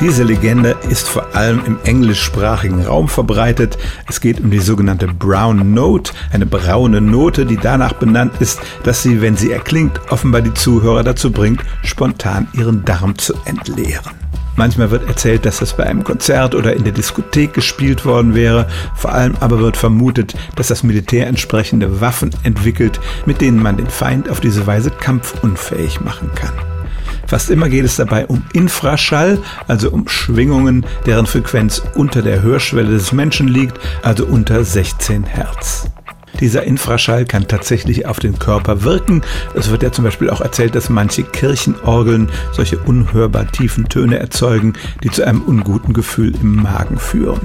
Diese Legende ist vor allem im englischsprachigen Raum verbreitet. Es geht um die sogenannte Brown Note, eine braune Note, die danach benannt ist, dass sie, wenn sie erklingt, offenbar die Zuhörer dazu bringt, spontan ihren Darm zu entleeren. Manchmal wird erzählt, dass das bei einem Konzert oder in der Diskothek gespielt worden wäre. Vor allem aber wird vermutet, dass das Militär entsprechende Waffen entwickelt, mit denen man den Feind auf diese Weise kampfunfähig machen kann. Fast immer geht es dabei um Infraschall, also um Schwingungen, deren Frequenz unter der Hörschwelle des Menschen liegt, also unter 16 Hertz. Dieser Infraschall kann tatsächlich auf den Körper wirken. Es wird ja zum Beispiel auch erzählt, dass manche Kirchenorgeln solche unhörbar tiefen Töne erzeugen, die zu einem unguten Gefühl im Magen führen.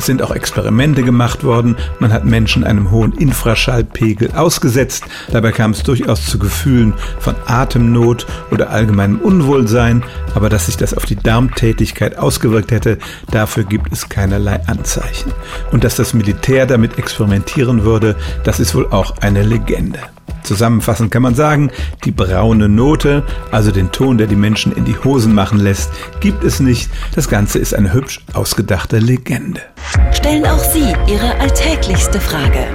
Es sind auch Experimente gemacht worden. Man hat Menschen einem hohen Infraschallpegel ausgesetzt. Dabei kam es durchaus zu Gefühlen von Atemnot oder allgemeinem Unwohlsein. Aber dass sich das auf die Darmtätigkeit ausgewirkt hätte, dafür gibt es keinerlei Anzeichen. Und dass das Militär damit experimentieren würde, das ist wohl auch eine Legende. Zusammenfassend kann man sagen, die braune Note, also den Ton, der die Menschen in die Hosen machen lässt, gibt es nicht. Das Ganze ist eine hübsch ausgedachte Legende. Stellen auch Sie Ihre alltäglichste Frage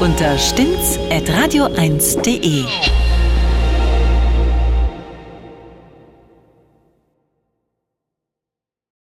unter stimmtz.radio1.de.